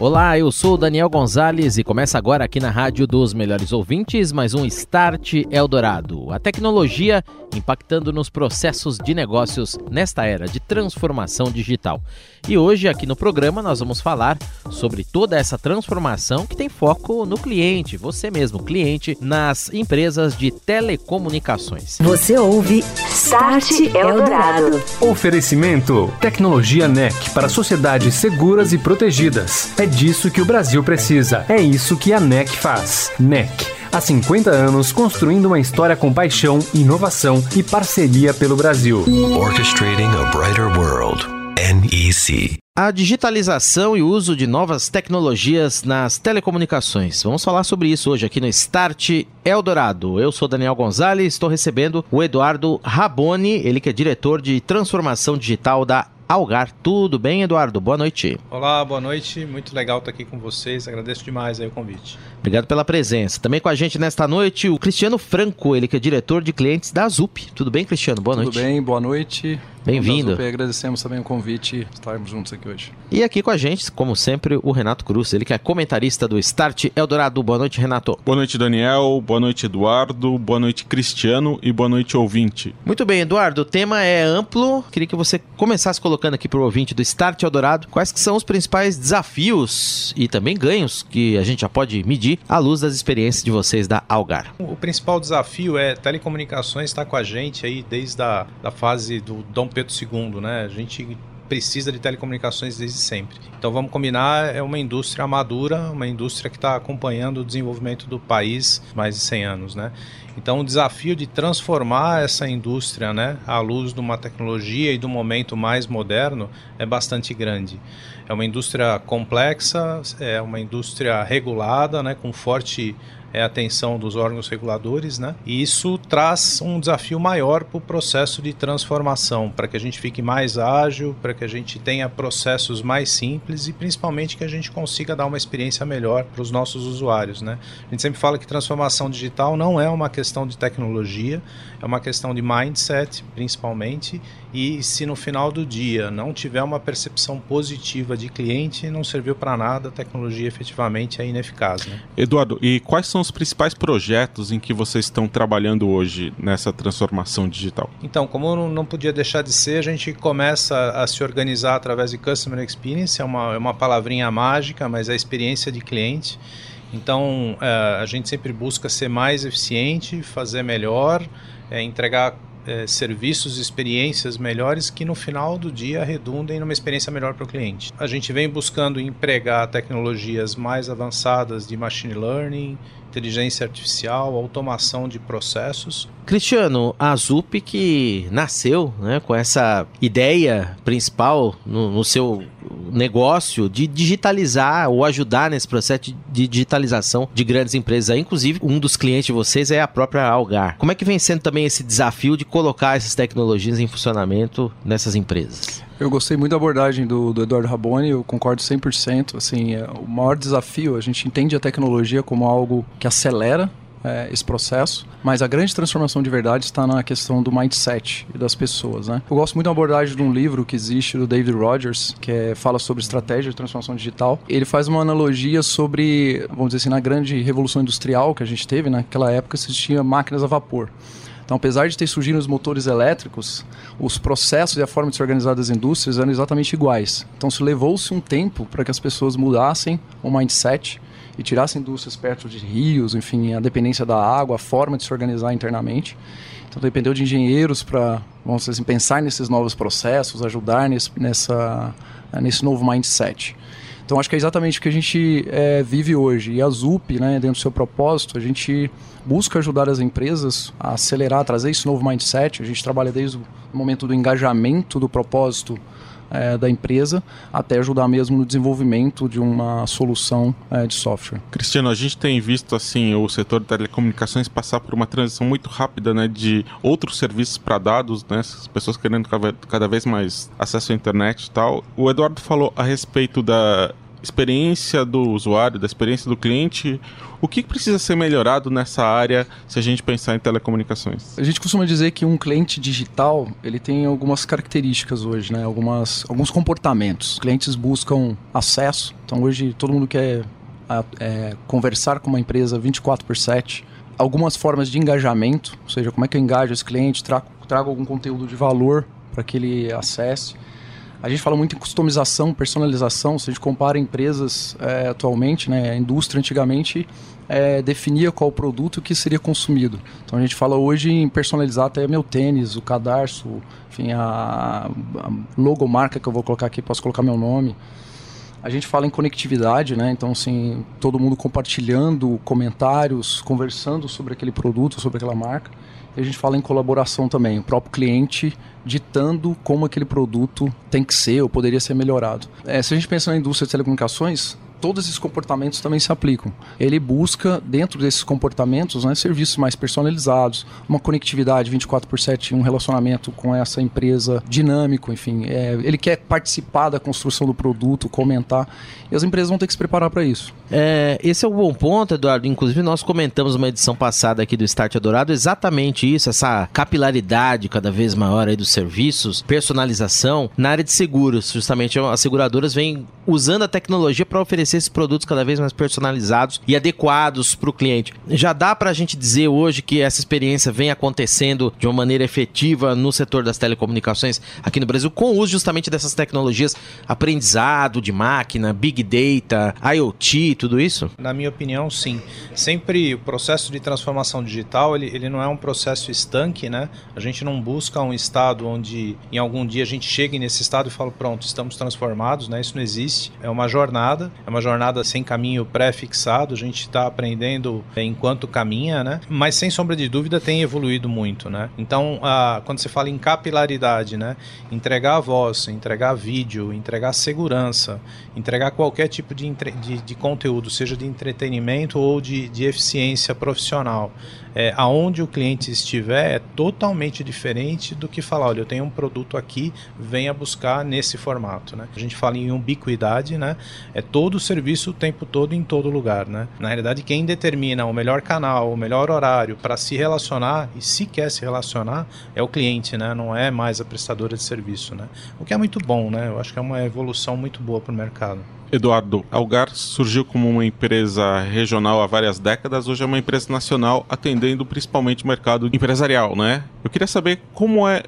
Olá, eu sou Daniel Gonzalez e começa agora aqui na Rádio dos Melhores Ouvintes mais um Start Eldorado. A tecnologia impactando nos processos de negócios nesta era de transformação digital. E hoje aqui no programa nós vamos falar sobre toda essa transformação que tem foco no cliente, você mesmo, cliente, nas empresas de telecomunicações. Você ouve Start Eldorado. Oferecimento Tecnologia NEC para sociedades seguras e protegidas. É disso que o Brasil precisa. É isso que a NEC faz. NEC há 50 anos construindo uma história com paixão, inovação e parceria pelo Brasil. Orchestrating a Brighter World. NEC. A digitalização e o uso de novas tecnologias nas telecomunicações. Vamos falar sobre isso hoje aqui no Start Eldorado. Eu sou Daniel Gonzalez, estou recebendo o Eduardo Raboni, ele que é diretor de transformação digital da Algar. Tudo bem, Eduardo? Boa noite. Olá, boa noite. Muito legal estar aqui com vocês. Agradeço demais aí o convite. Obrigado pela presença. Também com a gente nesta noite o Cristiano Franco, ele que é diretor de clientes da ZUP. Tudo bem, Cristiano? Boa Tudo noite. Tudo bem, boa noite. Bem-vindo. Agradecemos também o convite estarmos juntos aqui hoje. E aqui com a gente, como sempre, o Renato Cruz, ele que é comentarista do Start Eldorado. Boa noite, Renato. Boa noite, Daniel. Boa noite, Eduardo. Boa noite, Cristiano. E boa noite, ouvinte. Muito bem, Eduardo. O tema é amplo. Queria que você começasse colocando aqui para o ouvinte do Start Eldorado quais que são os principais desafios e também ganhos que a gente já pode medir à luz das experiências de vocês da Algar. O principal desafio é telecomunicações está com a gente aí desde a da fase do Dom Pedro II, né? A gente precisa de telecomunicações desde sempre. Então vamos combinar, é uma indústria madura, uma indústria que está acompanhando o desenvolvimento do país mais de 100 anos, né? Então o desafio de transformar essa indústria, né, à luz de uma tecnologia e do momento mais moderno é bastante grande. É uma indústria complexa, é uma indústria regulada, né, com forte é a atenção dos órgãos reguladores, né? E isso traz um desafio maior para o processo de transformação, para que a gente fique mais ágil, para que a gente tenha processos mais simples e principalmente que a gente consiga dar uma experiência melhor para os nossos usuários, né? A gente sempre fala que transformação digital não é uma questão de tecnologia, é uma questão de mindset, principalmente, e se no final do dia não tiver uma percepção positiva de cliente, não serviu para nada, a tecnologia efetivamente é ineficaz, né? Eduardo, e quais são os principais projetos em que vocês estão trabalhando hoje nessa transformação digital? Então, como não podia deixar de ser, a gente começa a se organizar através de Customer Experience, é uma, é uma palavrinha mágica, mas é a experiência de cliente. Então, é, a gente sempre busca ser mais eficiente, fazer melhor, é, entregar é, serviços e experiências melhores que no final do dia redundem numa experiência melhor para o cliente. A gente vem buscando empregar tecnologias mais avançadas de machine learning, inteligência artificial, automação de processos. Cristiano, a ZUP que nasceu né, com essa ideia principal no, no, seu negócio de digitalizar ou ajudar nesse processo de digitalização de grandes empresas. Inclusive, um dos clientes de vocês é a própria Algar. Como é que vem sendo também esse desafio de colocar essas tecnologias em funcionamento nessas empresas? Eu gostei muito da abordagem do, do Eduardo Raboni, eu concordo 100%. Assim, é, o maior desafio, a gente entende a tecnologia como algo que acelera é, esse processo, mas a grande transformação de verdade está na questão do mindset das pessoas. Né? Eu gosto muito da abordagem de um livro que existe do David Rogers, que é, fala sobre estratégia de transformação digital. Ele faz uma analogia sobre, vamos dizer assim, na grande revolução industrial que a gente teve, naquela época existia máquinas a vapor. Então, apesar de ter surgido os motores elétricos, os processos e a forma de se organizar das indústrias eram exatamente iguais. Então, se levou-se um tempo para que as pessoas mudassem o mindset e tirassem indústrias perto de rios, enfim, a dependência da água, a forma de se organizar internamente. Então, dependeu de engenheiros para, vamos dizer assim, pensar nesses novos processos, ajudar nesse, nessa, nesse novo mindset. Então acho que é exatamente o que a gente é, vive hoje. E a ZUP, né, dentro do seu propósito, a gente busca ajudar as empresas a acelerar, a trazer esse novo mindset. A gente trabalha desde o momento do engajamento do propósito é, da empresa, até ajudar mesmo no desenvolvimento de uma solução é, de software. Cristiano, a gente tem visto assim o setor de telecomunicações passar por uma transição muito rápida, né, de outros serviços para dados, né, as pessoas querendo cada vez mais acesso à internet e tal. O Eduardo falou a respeito da experiência do usuário, da experiência do cliente, o que precisa ser melhorado nessa área se a gente pensar em telecomunicações? A gente costuma dizer que um cliente digital ele tem algumas características hoje, né? algumas, alguns comportamentos. Os clientes buscam acesso, então hoje todo mundo quer é, conversar com uma empresa 24 por 7, algumas formas de engajamento, ou seja, como é que eu engajo esse cliente, trago, trago algum conteúdo de valor para que ele acesse. A gente fala muito em customização, personalização. Se a gente compara empresas é, atualmente, né, a indústria antigamente é, definia qual produto que seria consumido. Então a gente fala hoje em personalizar até meu tênis, o cadarço, enfim, a, a logomarca que eu vou colocar aqui, posso colocar meu nome. A gente fala em conectividade, né? Então, assim, todo mundo compartilhando comentários, conversando sobre aquele produto, sobre aquela marca. A gente fala em colaboração também, o próprio cliente ditando como aquele produto tem que ser ou poderia ser melhorado. É, se a gente pensa na indústria de telecomunicações, todos esses comportamentos também se aplicam. Ele busca, dentro desses comportamentos, né, serviços mais personalizados, uma conectividade 24 por 7, um relacionamento com essa empresa dinâmico, enfim. É, ele quer participar da construção do produto, comentar, e as empresas vão ter que se preparar para isso. É, esse é um bom ponto, Eduardo. Inclusive, nós comentamos uma edição passada aqui do Start Adorado exatamente isso, essa capilaridade cada vez maior aí dos serviços, personalização na área de seguros. Justamente as seguradoras vêm usando a tecnologia para oferecer esses produtos cada vez mais personalizados e adequados para o cliente. Já dá para a gente dizer hoje que essa experiência vem acontecendo de uma maneira efetiva no setor das telecomunicações aqui no Brasil, com o uso justamente dessas tecnologias, aprendizado de máquina, big data, IoT, tudo isso? Na minha opinião, sim. Sempre o processo de transformação digital, ele, ele não é um processo estanque, né? A gente não busca um estado onde em algum dia a gente chegue nesse estado e fala, pronto, estamos transformados, né? Isso não existe. É uma jornada, é uma jornada sem caminho pré-fixado, a gente está aprendendo enquanto caminha, né? Mas sem sombra de dúvida tem evoluído muito, né? Então, a, quando você fala em capilaridade, né? Entregar a voz, entregar vídeo, entregar segurança, entregar qualquer tipo de, de, de conteúdo conteúdo, seja de entretenimento ou de, de eficiência profissional, é, aonde o cliente estiver, é totalmente diferente do que falar, olha, eu tenho um produto aqui, venha buscar nesse formato. Né? A gente fala em ubiquidade, né? é todo o serviço o tempo todo em todo lugar. Né? Na realidade, quem determina o melhor canal, o melhor horário para se relacionar e se quer se relacionar é o cliente, né? não é mais a prestadora de serviço. Né? O que é muito bom, né? eu acho que é uma evolução muito boa para o mercado. Eduardo, Algar surgiu como uma empresa regional há várias décadas, hoje é uma empresa nacional atendendo principalmente o mercado empresarial, né? Eu queria saber como é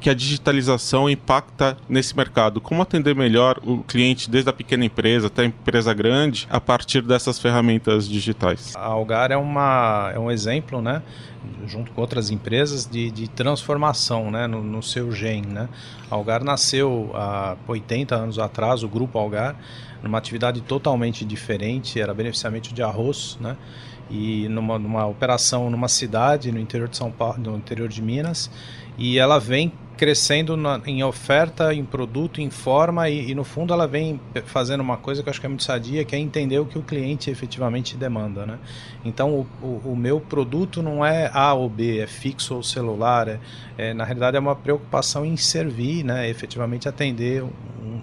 que a digitalização impacta nesse mercado? Como atender melhor o cliente, desde a pequena empresa até a empresa grande, a partir dessas ferramentas digitais? A Algar é, uma, é um exemplo, né? junto com outras empresas, de, de transformação né? no, no seu gen. Né? A Algar nasceu há 80 anos atrás, o grupo Algar, numa atividade totalmente diferente, era beneficiamento de arroz, né? e numa, numa operação numa cidade no interior de São Paulo, no interior de Minas, e ela vem crescendo na, em oferta, em produto, em forma e, e, no fundo ela vem fazendo uma coisa que eu acho que é muito sadia, que é entender o que o cliente efetivamente demanda, né? Então o, o, o meu produto não é A ou B, é fixo ou celular, é, é, na realidade é uma preocupação em servir, né? Efetivamente atender um,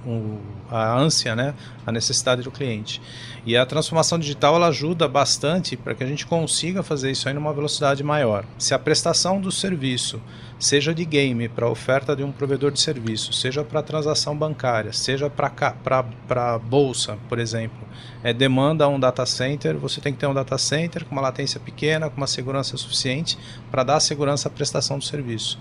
um, a ânsia, né? A necessidade do cliente. E a transformação digital ela ajuda bastante para que a gente consiga fazer isso aí numa velocidade maior. Se a prestação do serviço seja de game para oferta de um provedor de serviço, seja para transação bancária, seja para bolsa, por exemplo, é, demanda um data center, você tem que ter um data center com uma latência pequena, com uma segurança suficiente para dar segurança à prestação do serviço.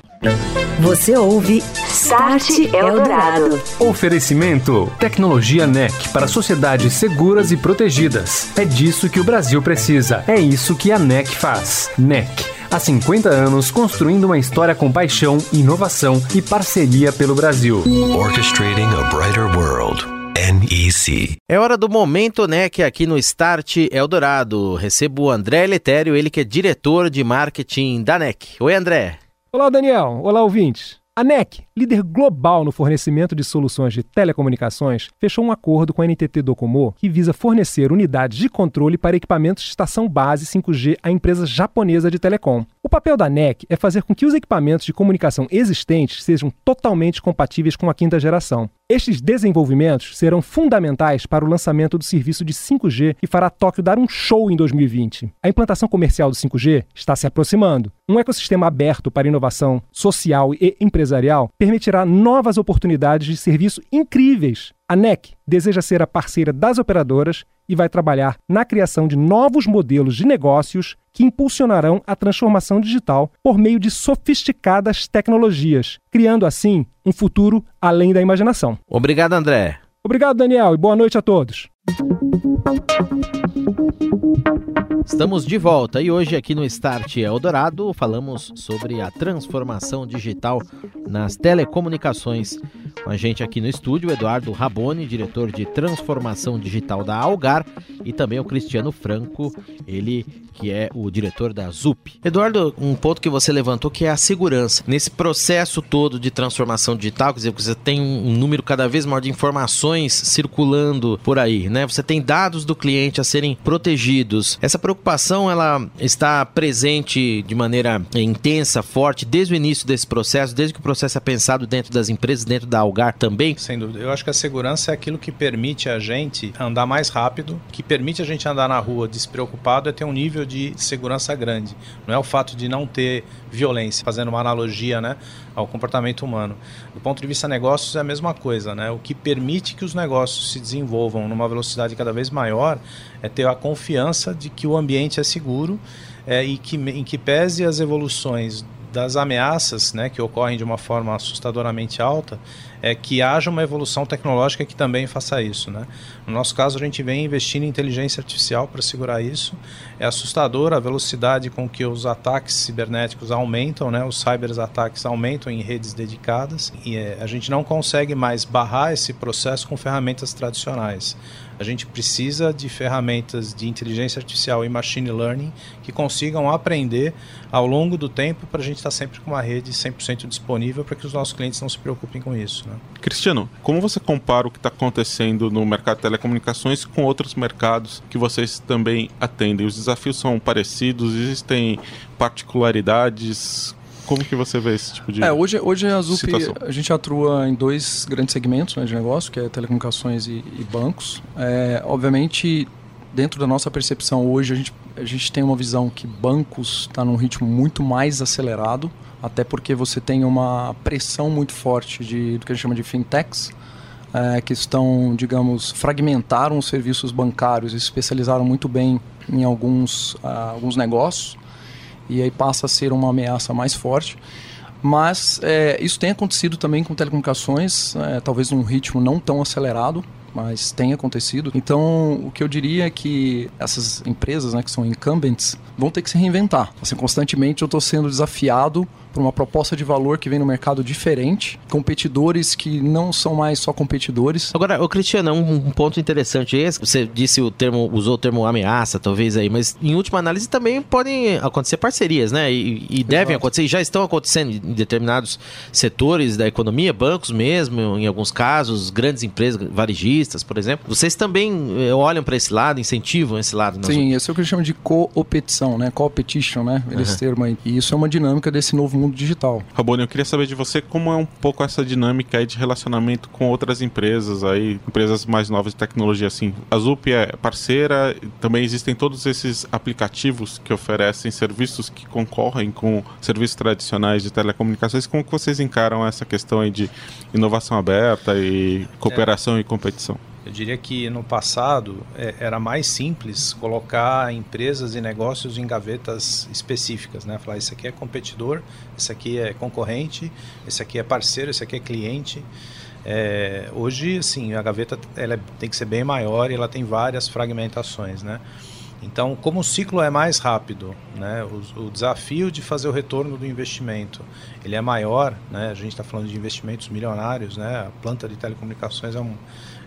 Você ouve Start Eldorado. Oferecimento: Tecnologia NEC para sociedades seguras e protegidas. É disso que o Brasil precisa. É isso que a NEC faz. NEC Há 50 anos, construindo uma história com paixão, inovação e parceria pelo Brasil. Orchestrating a brighter world. NEC. É hora do momento NEC aqui no Start Eldorado. Recebo o André Letério, ele que é diretor de marketing da NEC. Oi, André. Olá, Daniel. Olá, ouvintes. A NEC líder global no fornecimento de soluções de telecomunicações, fechou um acordo com a NTT Docomo que visa fornecer unidades de controle para equipamentos de estação base 5G à empresa japonesa de telecom. O papel da NEC é fazer com que os equipamentos de comunicação existentes sejam totalmente compatíveis com a quinta geração. Estes desenvolvimentos serão fundamentais para o lançamento do serviço de 5G que fará Tóquio dar um show em 2020. A implantação comercial do 5G está se aproximando. Um ecossistema aberto para inovação social e empresarial permitirá novas oportunidades de serviço incríveis. A NEC deseja ser a parceira das operadoras e vai trabalhar na criação de novos modelos de negócios que impulsionarão a transformação digital por meio de sofisticadas tecnologias, criando assim um futuro além da imaginação. Obrigado, André. Obrigado, Daniel, e boa noite a todos. Estamos de volta e hoje aqui no Start Eldorado falamos sobre a transformação digital nas telecomunicações. Com a gente aqui no estúdio, Eduardo Raboni, diretor de transformação digital da Algar, e também o Cristiano Franco, ele que é o diretor da ZUP. Eduardo, um ponto que você levantou que é a segurança. Nesse processo todo de transformação digital, quer dizer, você tem um número cada vez maior de informações circulando por aí, né? Você tem dados do cliente a serem protegidos. Essa preocupação ela está presente de maneira intensa, forte desde o início desse processo, desde que o processo é pensado dentro das empresas, dentro da Algar também. Sem dúvida. Eu acho que a segurança é aquilo que permite a gente andar mais rápido, que permite a gente andar na rua despreocupado, é ter um nível de segurança grande. Não é o fato de não ter violência, fazendo uma analogia, né, ao comportamento humano. Do ponto de vista negócios é a mesma coisa, né? O que permite que os negócios se desenvolvam numa velocidade cada vez maior é ter a confiança de que o ambiente é seguro é, e que em que pese as evoluções das ameaças né, que ocorrem de uma forma assustadoramente alta, é que haja uma evolução tecnológica que também faça isso. Né? No nosso caso, a gente vem investindo em inteligência artificial para segurar isso. É assustador a velocidade com que os ataques cibernéticos aumentam, né? os cyberataques aumentam em redes dedicadas, e é, a gente não consegue mais barrar esse processo com ferramentas tradicionais. A gente precisa de ferramentas de inteligência artificial e machine learning que consigam aprender ao longo do tempo para a gente estar tá sempre com uma rede 100% disponível para que os nossos clientes não se preocupem com isso. Né? Cristiano, como você compara o que está acontecendo no mercado de telecomunicações com outros mercados que vocês também atendem? Os desafios são parecidos? Existem particularidades? Como que você vê esse tipo de é, hoje, hoje a ZUP, situação? a gente atua em dois grandes segmentos né, de negócio, que é telecomunicações e, e bancos. É, obviamente, dentro da nossa percepção hoje, a gente, a gente tem uma visão que bancos está num ritmo muito mais acelerado, até porque você tem uma pressão muito forte de, do que a gente chama de fintechs, é, que estão, digamos, fragmentaram os serviços bancários e se especializaram muito bem em alguns, uh, alguns negócios e aí passa a ser uma ameaça mais forte. Mas é, isso tem acontecido também com telecomunicações, é, talvez num ritmo não tão acelerado, mas tem acontecido. Então, o que eu diria é que essas empresas, né, que são incumbents, vão ter que se reinventar. Assim, constantemente eu estou sendo desafiado por uma proposta de valor que vem no mercado diferente, competidores que não são mais só competidores. Agora, o Cristiano, um, um ponto interessante esse, você disse o termo, usou o termo ameaça, talvez aí, mas em última análise também podem acontecer parcerias, né? E, e devem acontecer, e já estão acontecendo em determinados setores da economia, bancos mesmo, em alguns casos, grandes empresas varejistas, por exemplo. Vocês também eh, olham para esse lado, incentivam esse lado? Sim, esse é o que a gente chama de co-opetição, né? Co-opetition, né? Esse uhum. termo aí. E isso é uma dinâmica desse novo mundo mundo digital. Rabone, eu queria saber de você como é um pouco essa dinâmica aí de relacionamento com outras empresas aí, empresas mais novas de tecnologia assim. A Zup é parceira, também existem todos esses aplicativos que oferecem serviços que concorrem com serviços tradicionais de telecomunicações. Como que vocês encaram essa questão aí de inovação aberta e cooperação é. e competição? Eu diria que no passado é, era mais simples colocar empresas e negócios em gavetas específicas, né? Falar, esse aqui é competidor, esse aqui é concorrente, esse aqui é parceiro, esse aqui é cliente. É, hoje, assim, a gaveta ela tem que ser bem maior e ela tem várias fragmentações, né? Então, como o ciclo é mais rápido, né, o, o, desafio de fazer o retorno do investimento ele é maior, né, a gente está falando de investimentos milionários, né, a planta de telecomunicações é um,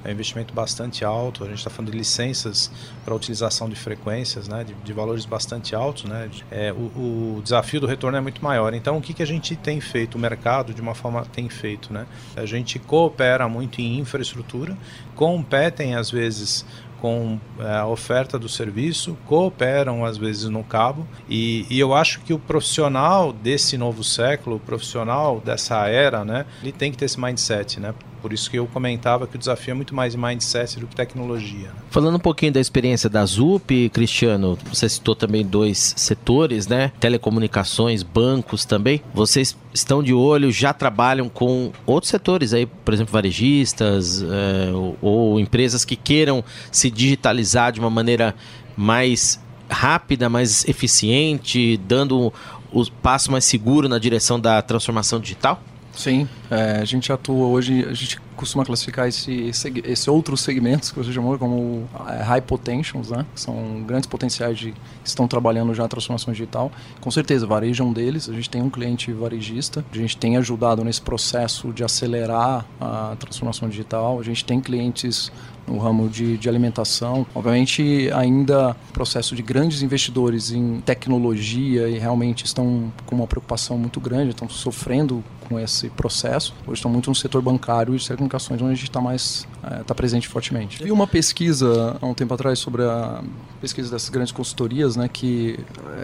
é um investimento bastante alto. A gente está falando de licenças para utilização de frequências, né, de, de valores bastante altos. Né, é, o, o, desafio do retorno é muito maior. Então, o que, que a gente tem feito? O mercado, de uma forma, tem feito. Né? A gente coopera muito em infraestrutura, competem às vezes com é, a oferta do serviço, cooperam às vezes no cabo, e, e, eu acho que o profissional desse novo século, o profissional dessa era, né, ele tem que ter esse mindset, né? Por isso que eu comentava que o desafio é muito mais mindset do que tecnologia. Né? Falando um pouquinho da experiência da ZUP, Cristiano, você citou também dois setores, né? Telecomunicações, bancos também. Vocês estão de olho, já trabalham com outros setores aí, por exemplo, varejistas é, ou, ou empresas que queiram se digitalizar de uma maneira mais rápida, mais eficiente, dando o passo mais seguro na direção da transformação digital? Sim, é, a gente atua hoje, a gente costuma classificar esse, esse, esse outros segmentos que você chamou como é, high potentials, né? São grandes potenciais de estão trabalhando já a transformação digital. Com certeza, varejo é um deles. A gente tem um cliente varejista, a gente tem ajudado nesse processo de acelerar a transformação digital. A gente tem clientes no ramo de, de alimentação. Obviamente, ainda processo de grandes investidores em tecnologia e realmente estão com uma preocupação muito grande, estão sofrendo com esse processo. Hoje estão muito no setor bancário e de onde a gente está mais está é, presente fortemente. Vi uma pesquisa há um tempo atrás sobre a pesquisa dessas grandes consultorias, né, que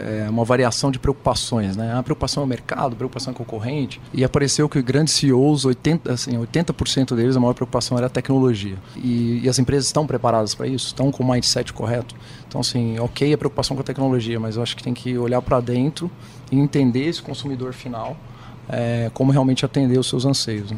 é uma variação de preocupações, né? A preocupação é o mercado, a preocupação é concorrente, e apareceu que grandes CEOs, 80, assim, 80% deles, a maior preocupação era a tecnologia. E, e as empresas estão preparadas para isso? Estão com o mindset correto? Então, assim, ok a preocupação com a tecnologia, mas eu acho que tem que olhar para dentro e entender esse consumidor final é, como realmente atender os seus anseios. Né?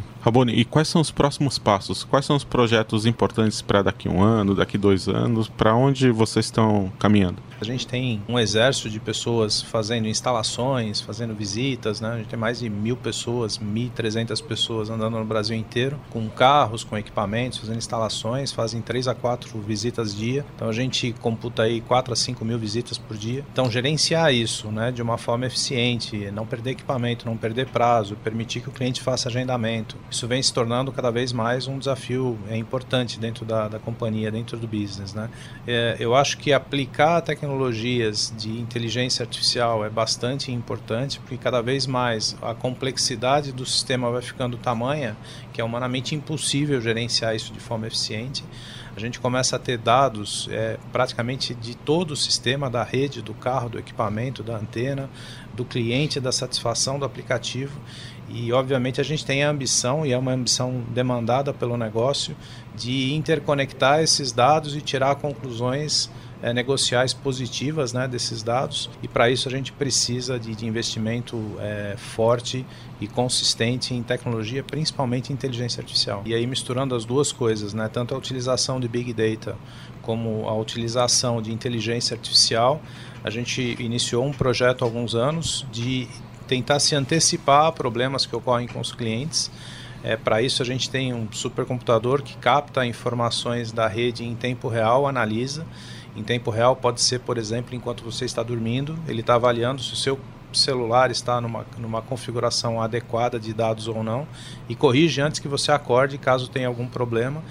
E quais são os próximos passos? Quais são os projetos importantes para daqui um ano, daqui dois anos? Para onde vocês estão caminhando? A gente tem um exército de pessoas fazendo instalações, fazendo visitas, né? A gente tem mais de mil pessoas, 1.300 pessoas andando no Brasil inteiro, com carros, com equipamentos, fazendo instalações, fazem três a quatro visitas dia. Então a gente computa aí 4 a 5 mil visitas por dia. Então gerenciar isso, né, de uma forma eficiente, não perder equipamento, não perder prazo, permitir que o cliente faça agendamento. Isso vem se tornando cada vez mais um desafio é importante dentro da, da companhia, dentro do business, né? É, eu acho que aplicar a tecnologia tecnologias de inteligência artificial é bastante importante, porque cada vez mais a complexidade do sistema vai ficando tamanha que é humanamente impossível gerenciar isso de forma eficiente. A gente começa a ter dados é, praticamente de todo o sistema, da rede, do carro, do equipamento, da antena, do cliente, da satisfação do aplicativo. E, obviamente, a gente tem a ambição, e é uma ambição demandada pelo negócio, de interconectar esses dados e tirar conclusões é, negociais positivas né, desses dados e para isso a gente precisa de, de investimento é, forte e consistente em tecnologia, principalmente inteligência artificial. E aí misturando as duas coisas, né, tanto a utilização de Big Data como a utilização de inteligência artificial, a gente iniciou um projeto há alguns anos de tentar se antecipar a problemas que ocorrem com os clientes. É, Para isso, a gente tem um supercomputador que capta informações da rede em tempo real, analisa em tempo real pode ser, por exemplo, enquanto você está dormindo, ele está avaliando se o seu celular está numa, numa configuração adequada de dados ou não e corrige antes que você acorde caso tenha algum problema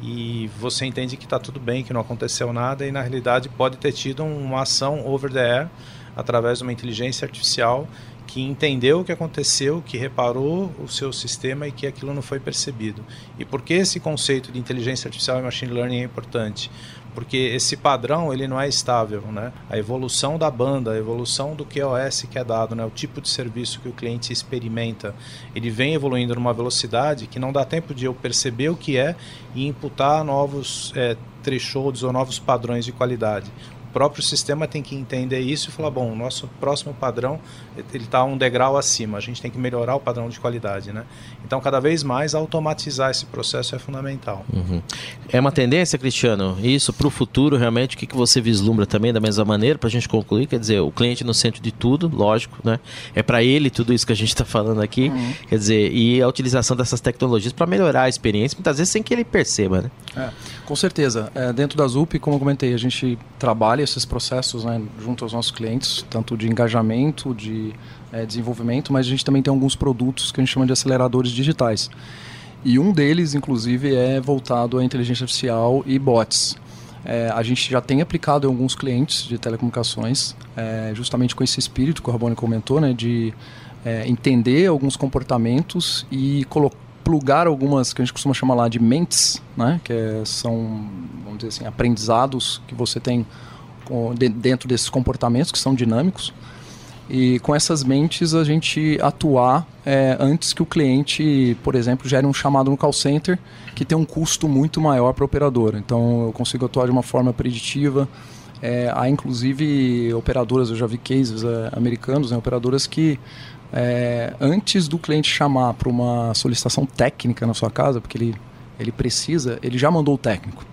e você entende que está tudo bem, que não aconteceu nada e na realidade pode ter tido uma ação over the air através de uma inteligência artificial que entendeu o que aconteceu, que reparou o seu sistema e que aquilo não foi percebido. E por que esse conceito de inteligência artificial e machine learning é importante? Porque esse padrão ele não é estável, né? A evolução da banda, a evolução do QoS que é dado, né? O tipo de serviço que o cliente experimenta, ele vem evoluindo numa velocidade que não dá tempo de eu perceber o que é e imputar novos é, thresholds ou novos padrões de qualidade próprio sistema tem que entender isso e falar, bom, o nosso próximo padrão ele está um degrau acima, a gente tem que melhorar o padrão de qualidade, né? Então, cada vez mais automatizar esse processo é fundamental. Uhum. É uma tendência, Cristiano, isso para o futuro realmente, o que, que você vislumbra também da mesma maneira para a gente concluir? Quer dizer, o cliente no centro de tudo, lógico, né? É para ele tudo isso que a gente está falando aqui, uhum. quer dizer, e a utilização dessas tecnologias para melhorar a experiência, muitas vezes sem que ele perceba, né? É, com certeza. É, dentro da ZUP, como eu comentei, a gente trabalha esses processos né, junto aos nossos clientes, tanto de engajamento, de é, desenvolvimento, mas a gente também tem alguns produtos que a gente chama de aceleradores digitais. E um deles, inclusive, é voltado à inteligência artificial e bots. É, a gente já tem aplicado em alguns clientes de telecomunicações, é, justamente com esse espírito que o Rabone comentou, né, de é, entender alguns comportamentos e plugar algumas que a gente costuma chamar lá de mentes, né, que é, são, vamos dizer assim, aprendizados que você tem dentro desses comportamentos que são dinâmicos e com essas mentes a gente atuar é, antes que o cliente, por exemplo, gere um chamado no call center que tem um custo muito maior para a operadora. Então eu consigo atuar de uma forma preditiva. É, há inclusive operadoras, eu já vi cases é, americanos, né, operadoras que é, antes do cliente chamar para uma solicitação técnica na sua casa, porque ele, ele precisa, ele já mandou o técnico.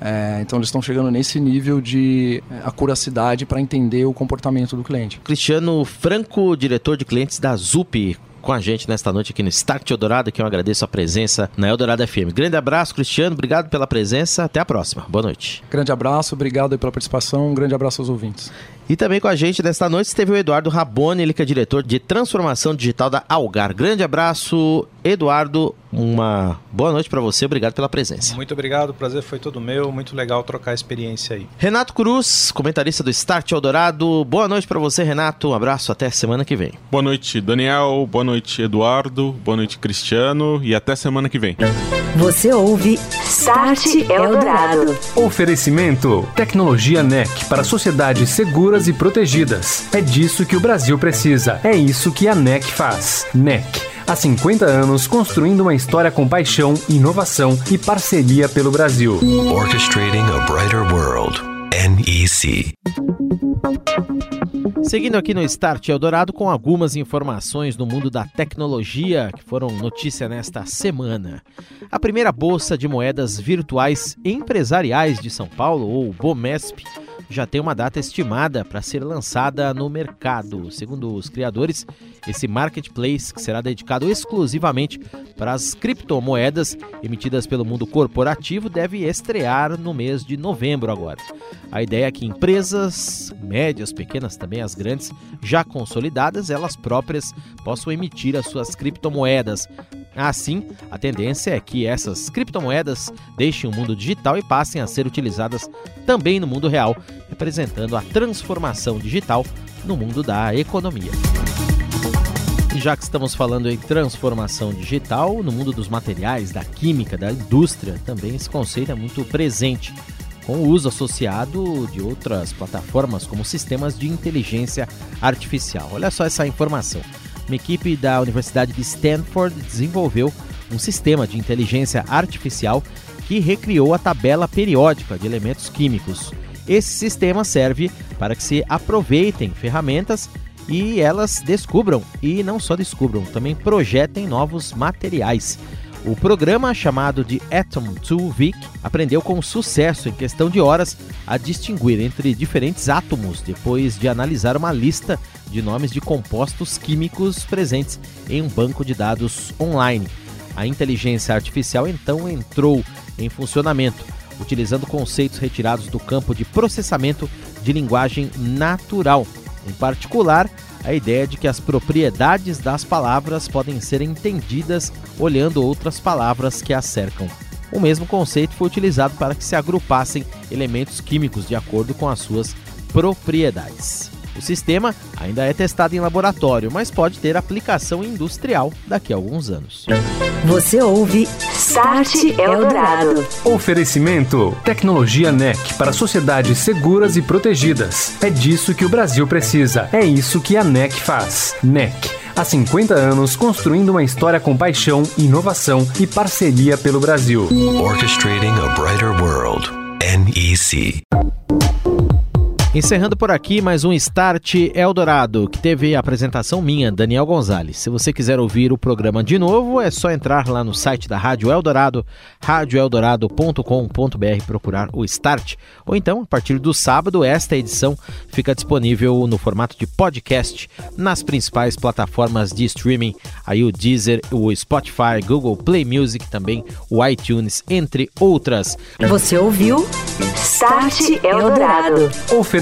É, então eles estão chegando nesse nível de é, acuracidade para entender o comportamento do cliente. Cristiano Franco, diretor de clientes da ZUP, com a gente nesta noite aqui no Start Eldorado, que eu agradeço a presença na Eldorado FM. Grande abraço, Cristiano, obrigado pela presença, até a próxima. Boa noite. Grande abraço, obrigado pela participação, um grande abraço aos ouvintes. E também com a gente nesta noite esteve o Eduardo Raboni, ele que é diretor de transformação digital da Algar. Grande abraço, Eduardo. Uma boa noite para você, obrigado pela presença. Muito obrigado, o prazer foi todo meu, muito legal trocar a experiência aí. Renato Cruz, comentarista do Start Eldorado. Boa noite para você, Renato. Um abraço, até semana que vem. Boa noite, Daniel. Boa noite, Eduardo. Boa noite, Cristiano. E até semana que vem. Você ouve Start Eldorado. Oferecimento: Tecnologia NEC para sociedades seguras e protegidas. É disso que o Brasil precisa. É isso que a NEC faz. NEC Há 50 anos construindo uma história com paixão, inovação e parceria pelo Brasil. Orchestrating a brighter world. NEC. Seguindo aqui no Start Eldorado com algumas informações no mundo da tecnologia que foram notícia nesta semana. A primeira bolsa de moedas virtuais empresariais de São Paulo, ou BOMESP, já tem uma data estimada para ser lançada no mercado. Segundo os criadores, esse marketplace, que será dedicado exclusivamente para as criptomoedas emitidas pelo mundo corporativo, deve estrear no mês de novembro agora. A ideia é que empresas médias, pequenas, também as grandes, já consolidadas, elas próprias possam emitir as suas criptomoedas. Assim, a tendência é que essas criptomoedas deixem o mundo digital e passem a ser utilizadas também no mundo real, representando a transformação digital no mundo da economia. E já que estamos falando em transformação digital, no mundo dos materiais, da química, da indústria, também esse conceito é muito presente, com o uso associado de outras plataformas como sistemas de inteligência artificial. Olha só essa informação. Uma equipe da Universidade de Stanford desenvolveu um sistema de inteligência artificial que recriou a tabela periódica de elementos químicos. Esse sistema serve para que se aproveitem ferramentas e elas descubram, e não só descubram, também projetem novos materiais. O programa, chamado de Atom 2 VIC, aprendeu com sucesso, em questão de horas, a distinguir entre diferentes átomos depois de analisar uma lista de nomes de compostos químicos presentes em um banco de dados online. A inteligência artificial então entrou em funcionamento, utilizando conceitos retirados do campo de processamento de linguagem natural. Em particular, a ideia de que as propriedades das palavras podem ser entendidas olhando outras palavras que as cercam. O mesmo conceito foi utilizado para que se agrupassem elementos químicos de acordo com as suas propriedades. O sistema ainda é testado em laboratório, mas pode ter aplicação industrial daqui a alguns anos. Você ouve Start Eldorado. Oferecimento: Tecnologia NEC para sociedades seguras e protegidas. É disso que o Brasil precisa. É isso que a NEC faz. NEC. Há 50 anos construindo uma história com paixão, inovação e parceria pelo Brasil. Orchestrating a brighter world. NEC. Encerrando por aqui mais um Start Eldorado, que teve a apresentação minha, Daniel Gonzalez. Se você quiser ouvir o programa de novo, é só entrar lá no site da Rádio Eldorado, radioeldorado.com.br, procurar o Start. Ou então, a partir do sábado, esta edição fica disponível no formato de podcast nas principais plataformas de streaming, aí o Deezer, o Spotify, Google Play Music, também o iTunes, entre outras. Você ouviu Start Eldorado. Oferecimento